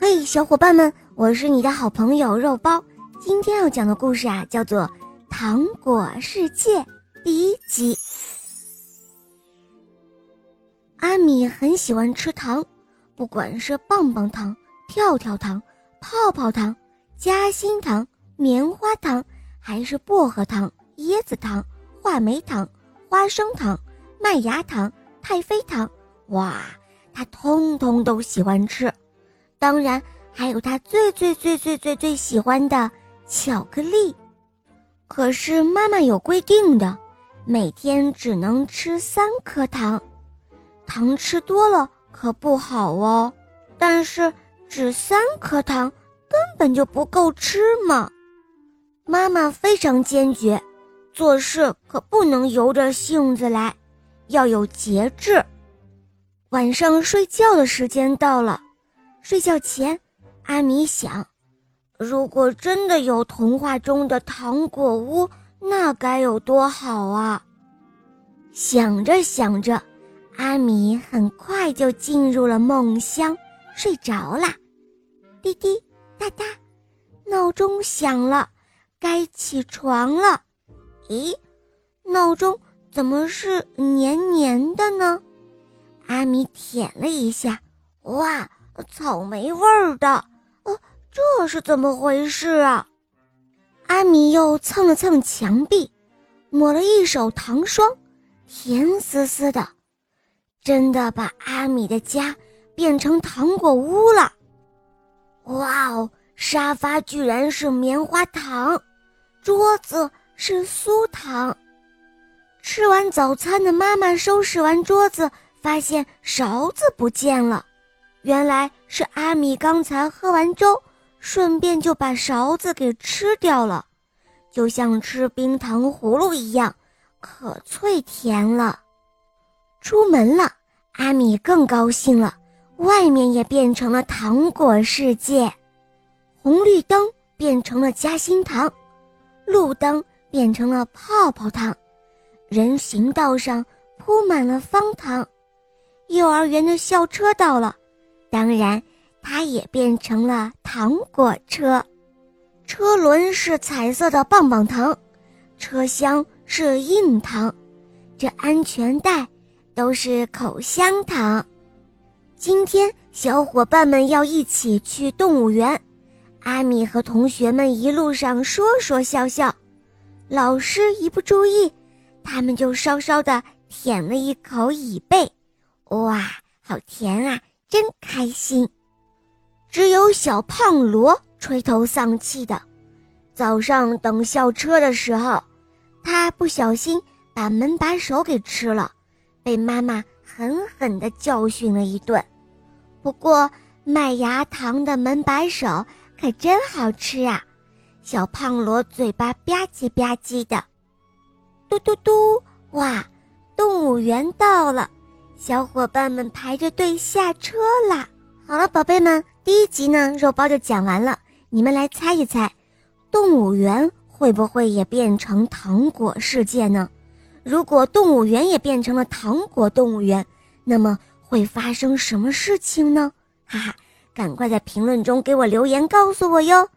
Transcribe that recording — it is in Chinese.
嘿，小伙伴们，我是你的好朋友肉包。今天要讲的故事啊，叫做《糖果世界》第一集。阿米很喜欢吃糖，不管是棒棒糖、跳跳糖、泡泡糖、夹心糖、棉花糖，还是薄荷糖、椰子糖、话梅糖、花生糖、麦芽糖、太妃糖，哇，他通通都喜欢吃。当然，还有他最最最最最最喜欢的巧克力。可是妈妈有规定的，每天只能吃三颗糖，糖吃多了可不好哦。但是只三颗糖根本就不够吃嘛。妈妈非常坚决，做事可不能由着性子来，要有节制。晚上睡觉的时间到了。睡觉前，阿米想：如果真的有童话中的糖果屋，那该有多好啊！想着想着，阿米很快就进入了梦乡，睡着了。滴滴答答，闹钟响了，该起床了。咦，闹钟怎么是黏黏的呢？阿米舔了一下，哇！草莓味儿的，哦，这是怎么回事啊？阿米又蹭了蹭墙壁，抹了一手糖霜，甜丝丝的，真的把阿米的家变成糖果屋了。哇哦，沙发居然是棉花糖，桌子是酥糖。吃完早餐的妈妈收拾完桌子，发现勺子不见了。原来是阿米刚才喝完粥，顺便就把勺子给吃掉了，就像吃冰糖葫芦一样，可脆甜了。出门了，阿米更高兴了，外面也变成了糖果世界，红绿灯变成了夹心糖，路灯变成了泡泡糖，人行道上铺满了方糖，幼儿园的校车到了。当然，它也变成了糖果车，车轮是彩色的棒棒糖，车厢是硬糖，这安全带都是口香糖。今天小伙伴们要一起去动物园，阿米和同学们一路上说说笑笑，老师一不注意，他们就稍稍的舔了一口椅背，哇，好甜啊！真开心，只有小胖罗垂头丧气的。早上等校车的时候，他不小心把门把手给吃了，被妈妈狠狠地教训了一顿。不过麦芽糖的门把手可真好吃啊！小胖罗嘴巴吧唧吧唧的。嘟嘟嘟！哇，动物园到了。小伙伴们排着队下车啦！好了，宝贝们，第一集呢，肉包就讲完了。你们来猜一猜，动物园会不会也变成糖果世界呢？如果动物园也变成了糖果动物园，那么会发生什么事情呢？哈哈，赶快在评论中给我留言告诉我哟！